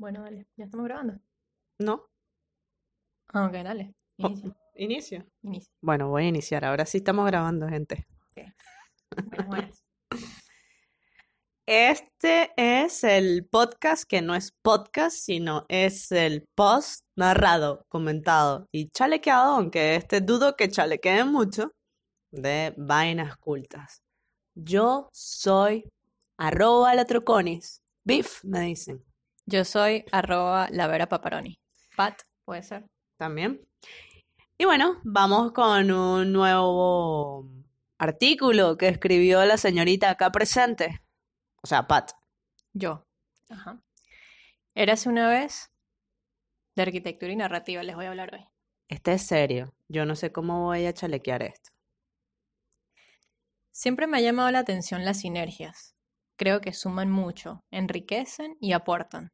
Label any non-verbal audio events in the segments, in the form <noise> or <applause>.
Bueno, dale, ya estamos grabando. ¿No? Ah, ok, dale. Oh, Inicia, inicio. inicia. Bueno, voy a iniciar. Ahora sí estamos grabando, gente. Buenas, buenas. Este es el podcast que no es podcast, sino es el post narrado, comentado y chalequeado, aunque este dudo que chalequeen mucho, de vainas cultas. Yo soy arroba latroconis. Beef, me dicen. Yo soy arroba la Vera Paparoni. Pat, puede ser. También. Y bueno, vamos con un nuevo artículo que escribió la señorita acá presente. O sea, Pat. Yo. Ajá. Érase una vez de arquitectura y narrativa, les voy a hablar hoy. Este es serio. Yo no sé cómo voy a chalequear esto. Siempre me ha llamado la atención las sinergias. Creo que suman mucho, enriquecen y aportan.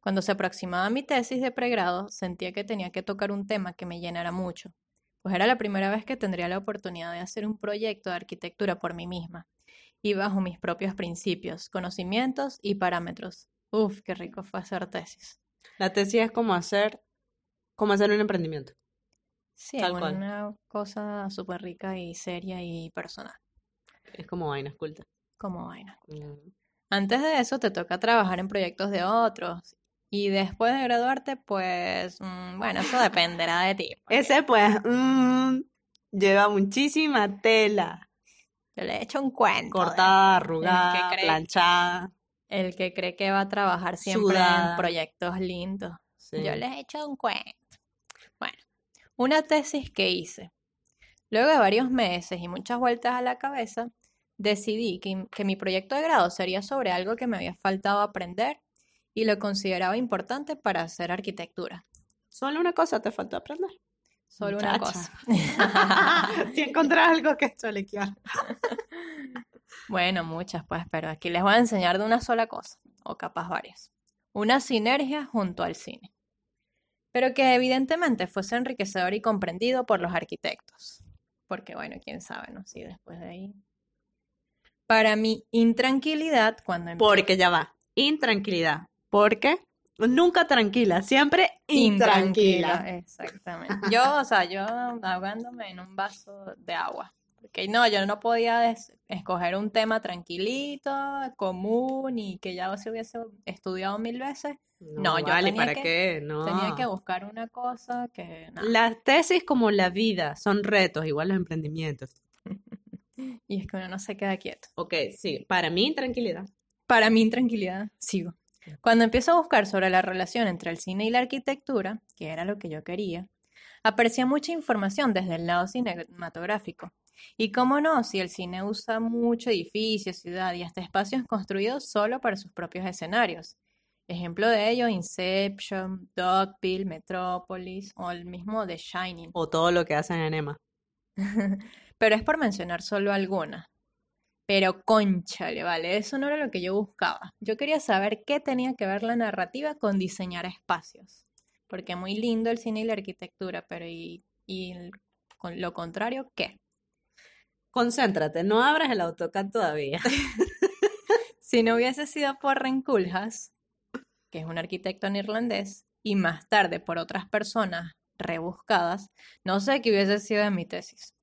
Cuando se aproximaba mi tesis de pregrado, sentía que tenía que tocar un tema que me llenara mucho, pues era la primera vez que tendría la oportunidad de hacer un proyecto de arquitectura por mí misma y bajo mis propios principios, conocimientos y parámetros. Uf, qué rico fue hacer tesis. La tesis es como hacer, como hacer un emprendimiento. Sí, Tal cual. una cosa súper rica y seria y personal, Es como vainas cultas. como vaina. Mm. Antes de eso te toca trabajar en proyectos de otros y después de graduarte, pues, mm, bueno, eso dependerá de ti. porque Ese pues mm, lleva muchísima tela. Yo le he hecho un cuento. de- Cortada, arrugada, cree- planchada. El que cree que va a trabajar siempre Sudada. en proyectos lindos. Sí. Yo les he hecho un cuento. Bueno, una tesis que hice. Luego de varios meses y muchas vueltas a la cabeza, decidí que, que mi proyecto de grado sería sobre algo que me había faltado aprender y lo consideraba importante para hacer arquitectura. Solo una cosa te faltó aprender. Solo una cosa. <laughs> si encontrás algo que chalequear. <laughs> Bueno, muchas pues, pero aquí les voy a enseñar de una sola cosa, o capaz varias. Una sinergia junto al cine. Pero que evidentemente fuese enriquecedor y comprendido por los arquitectos. Porque bueno, quién sabe, ¿no? Si después de ahí. Para mi intranquilidad, cuando empecé Porque ya va. Intranquilidad. Porque nunca tranquila, siempre intranquila. Exactamente. Yo, o sea, yo ahogándome en un vaso de agua. Porque no, yo no podía escoger un tema tranquilito, común y que ya se hubiese estudiado mil veces. No, yo vale, tenía ¿para que- qué? No. Tenía que buscar una cosa que. Las tesis como la vida son retos, igual los emprendimientos. <laughs> Y es que uno no se queda quieto. Ok, sí, para mí intranquilidad. Para mi intranquilidad, sigo. Cuando empiezo a buscar sobre la relación entre el cine y la arquitectura, que era lo que yo quería, aparecía mucha información desde el lado cinematográfico. Y cómo no, si el cine usa mucho edificio, ciudad y hasta espacios construidos solo para sus propios escenarios. Ejemplo de ello, Inception, Dogville, Metropolis o el mismo The Shining. O todo lo que hacen en Emma. <laughs> Pero es por mencionar solo algunas. Pero cónchale, vale, eso no era lo que yo buscaba. Yo quería saber qué tenía que ver la narrativa con diseñar espacios. Porque muy lindo el cine y la arquitectura, pero ¿y, y el- con lo contrario qué? Concéntrate, no abras el AutoCAD todavía. <laughs> Si no hubiese sido por Renkulhas, que es un arquitecto neerlandés, y más tarde por otras personas rebuscadas, no sé qué hubiese sido de mi tesis.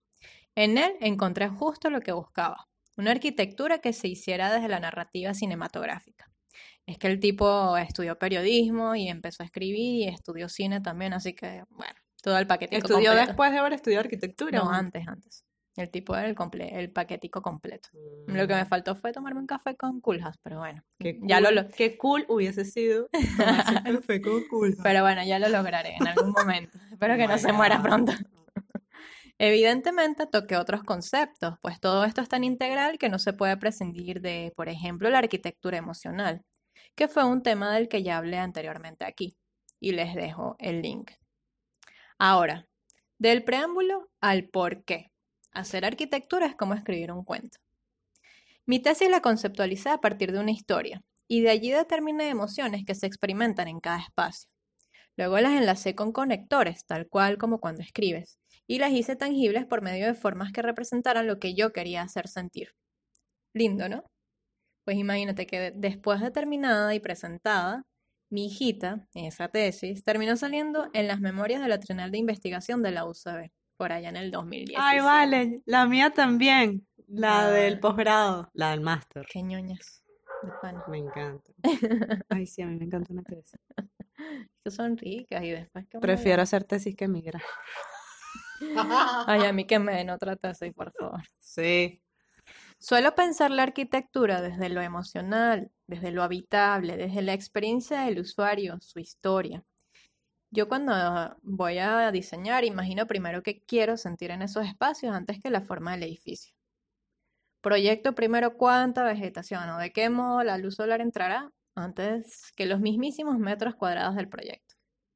En él encontré justo lo que buscaba, una arquitectura que se hiciera desde la narrativa cinematográfica. Es que el tipo estudió periodismo y empezó a escribir y estudió cine también, así que, bueno, todo el paquetico ¿Estudió completo. después de haber estudiado arquitectura? No, antes, antes. El tipo era el, comple- el paquetico completo. Lo que me faltó fue tomarme un café con Kulhas, pero bueno, Mm. Qué ya lo, cool- lo- Qué cool hubiese sido tomarse un <laughs> café con Kulhas. pero bueno, ya lo lograré en algún momento. Espero que no se muera pronto. Evidentemente toqué otros conceptos, pues todo esto es tan integral que no se puede prescindir de, por ejemplo, la arquitectura emocional, que fue un tema del que ya hablé anteriormente aquí, y les dejo el link. Ahora, del preámbulo al por qué. Hacer arquitectura es como escribir un cuento. Mi tesis la conceptualicé a partir de una historia, y de allí determiné emociones que se experimentan en cada espacio. Luego las enlacé con conectores, tal cual como cuando escribes, y las hice tangibles por medio de formas que representaran lo que yo quería hacer sentir. Lindo, ¿no? Pues imagínate que después de terminada y presentada, Mi hijita, esa tesis, terminó saliendo en las memorias de la Trienal de Investigación de la UCB, por allá en el 2010. Ay, vale, la mía también. La Ah. del posgrado, la del máster. Qué ñoñas. Me encanta. <laughs> Ay, sí, a mí me encanta una tesis. Que son ricas y después que Prefiero hacer tesis que migrar. <laughs> Ay, a mí que me den otra tesis, por favor. Sí. Suelo pensar la arquitectura desde lo emocional, desde lo habitable, desde la experiencia del usuario, su historia. Yo cuando voy a diseñar, imagino primero qué quiero sentir en esos espacios antes que la forma del edificio. Proyecto primero cuánta vegetación o de qué modo la luz solar entrará antes que los mismísimos metros cuadrados del proyecto.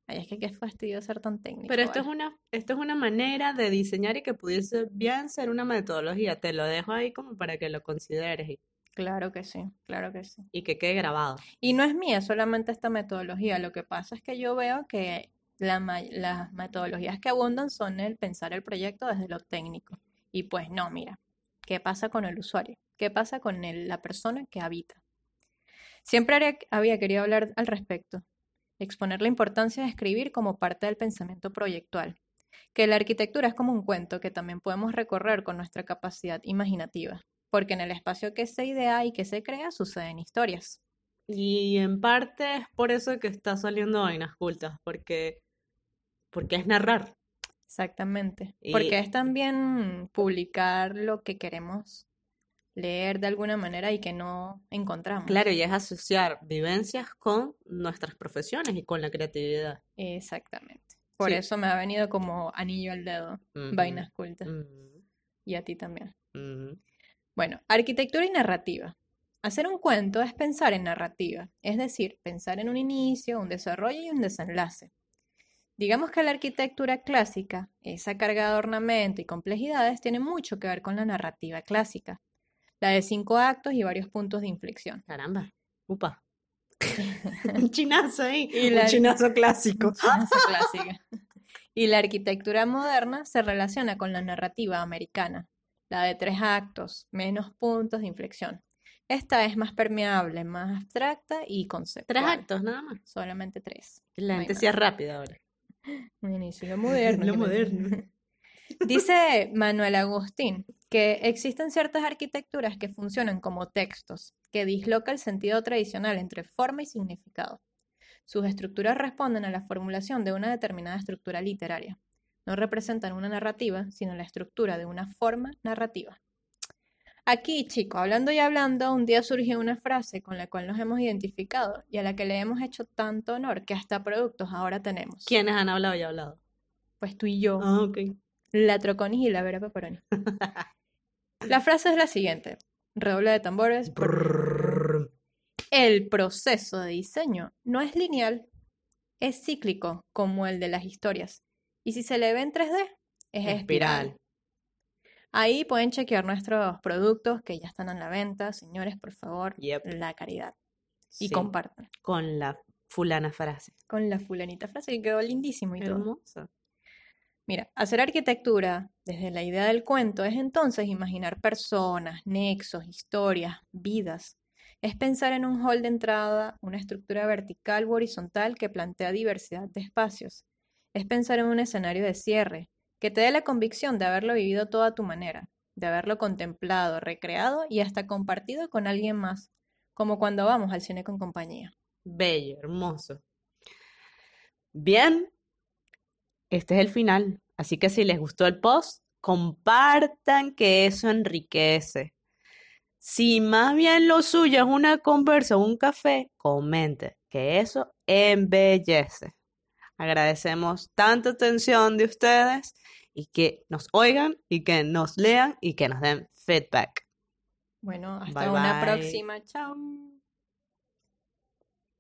Ay, es que qué fastidio ser tan técnico. Pero esto es una, esto es una manera de diseñar y que pudiese bien ser una metodología. Te lo dejo ahí como para que lo consideres y, Claro que sí, claro que sí. y que quede grabado. Y no es mía solamente esta metodología, lo que pasa es que yo veo que la las metodologías que abundan son el pensar el proyecto desde lo técnico. Y pues no, mira, ¿qué pasa con el usuario? ¿Qué pasa con el- la persona que habita? Siempre había querido hablar al respecto, exponer la importancia de escribir como parte del pensamiento proyectual, que la arquitectura es como un cuento que también podemos recorrer con nuestra capacidad imaginativa, porque en el espacio que se idea y que se crea suceden historias. Y en parte es por eso que está saliendo Vainas Cultas, porque, porque es narrar. Exactamente. Y- Porque es también publicar lo que queremos leer de alguna manera y que no encontramos. Claro, y es asociar vivencias con nuestras profesiones y con la creatividad. Exactamente. Por Sí. eso me ha venido como anillo al dedo, vainas cultas. Y a ti también. Bueno, arquitectura y narrativa. Hacer un cuento es pensar en narrativa, es decir, pensar en un inicio, un desarrollo y un desenlace. Digamos que la arquitectura clásica, esa carga de ornamento y complejidades, tiene mucho que ver con la narrativa clásica, la de cinco actos y varios puntos de inflexión. Caramba. Upa. <laughs> Un chinazo ahí. Y Un la- chinazo clásico. Esa clásica. Y la arquitectura moderna se relaciona con la narrativa americana, la de tres actos, menos puntos de inflexión. Esta es más permeable, más abstracta y conceptual. Tres actos nada más. Solamente tres. La gente rápida ahora. Un inicio moderno. <laughs> Lo que le- moderno. <laughs> Dice Manuel Agustín que existen ciertas arquitecturas que funcionan como textos, que disloca el sentido tradicional entre forma y significado. Sus estructuras responden a la formulación de una determinada estructura literaria. No representan una narrativa, sino la estructura de una forma narrativa. Aquí, chico, hablando y hablando, un día surgió una frase con la cual nos hemos identificado y a la que le hemos hecho tanto honor que hasta productos ahora tenemos. ¿Quiénes han hablado y hablado? Pues tú y yo. Ah, ok. La Troconis y la Vera Pepperoni. <laughs> La frase es la siguiente. Redoble de tambores. El proceso de diseño no es lineal, es cíclico, como el de las historias. Y si se le ve en 3D, es espiral. Espiral. Ahí pueden chequear nuestros productos que ya están en la venta. Señores, por favor, Yep. la caridad. Y Sí, compartan. Con la fulana frase. Con la fulanita frase que quedó lindísimo y todo. Mira, hacer arquitectura desde la idea del cuento es entonces imaginar personas, nexos, historias, vidas. Es pensar en un hall de entrada, una estructura vertical o horizontal que plantea diversidad de espacios. Es pensar en un escenario de cierre, que te dé la convicción de haberlo vivido todo a tu manera, de haberlo contemplado, recreado y hasta compartido con alguien más, como cuando vamos al cine con compañía. Bello, hermoso. Bien, este es el final. Así que si les gustó el post, compartan que eso enriquece. Si más bien lo suyo es una conversa o un café, comente que eso embellece. Agradecemos tanta atención de ustedes y que nos oigan y que nos lean y que nos den feedback. Bueno, hasta Bye, una bye. próxima. Chao.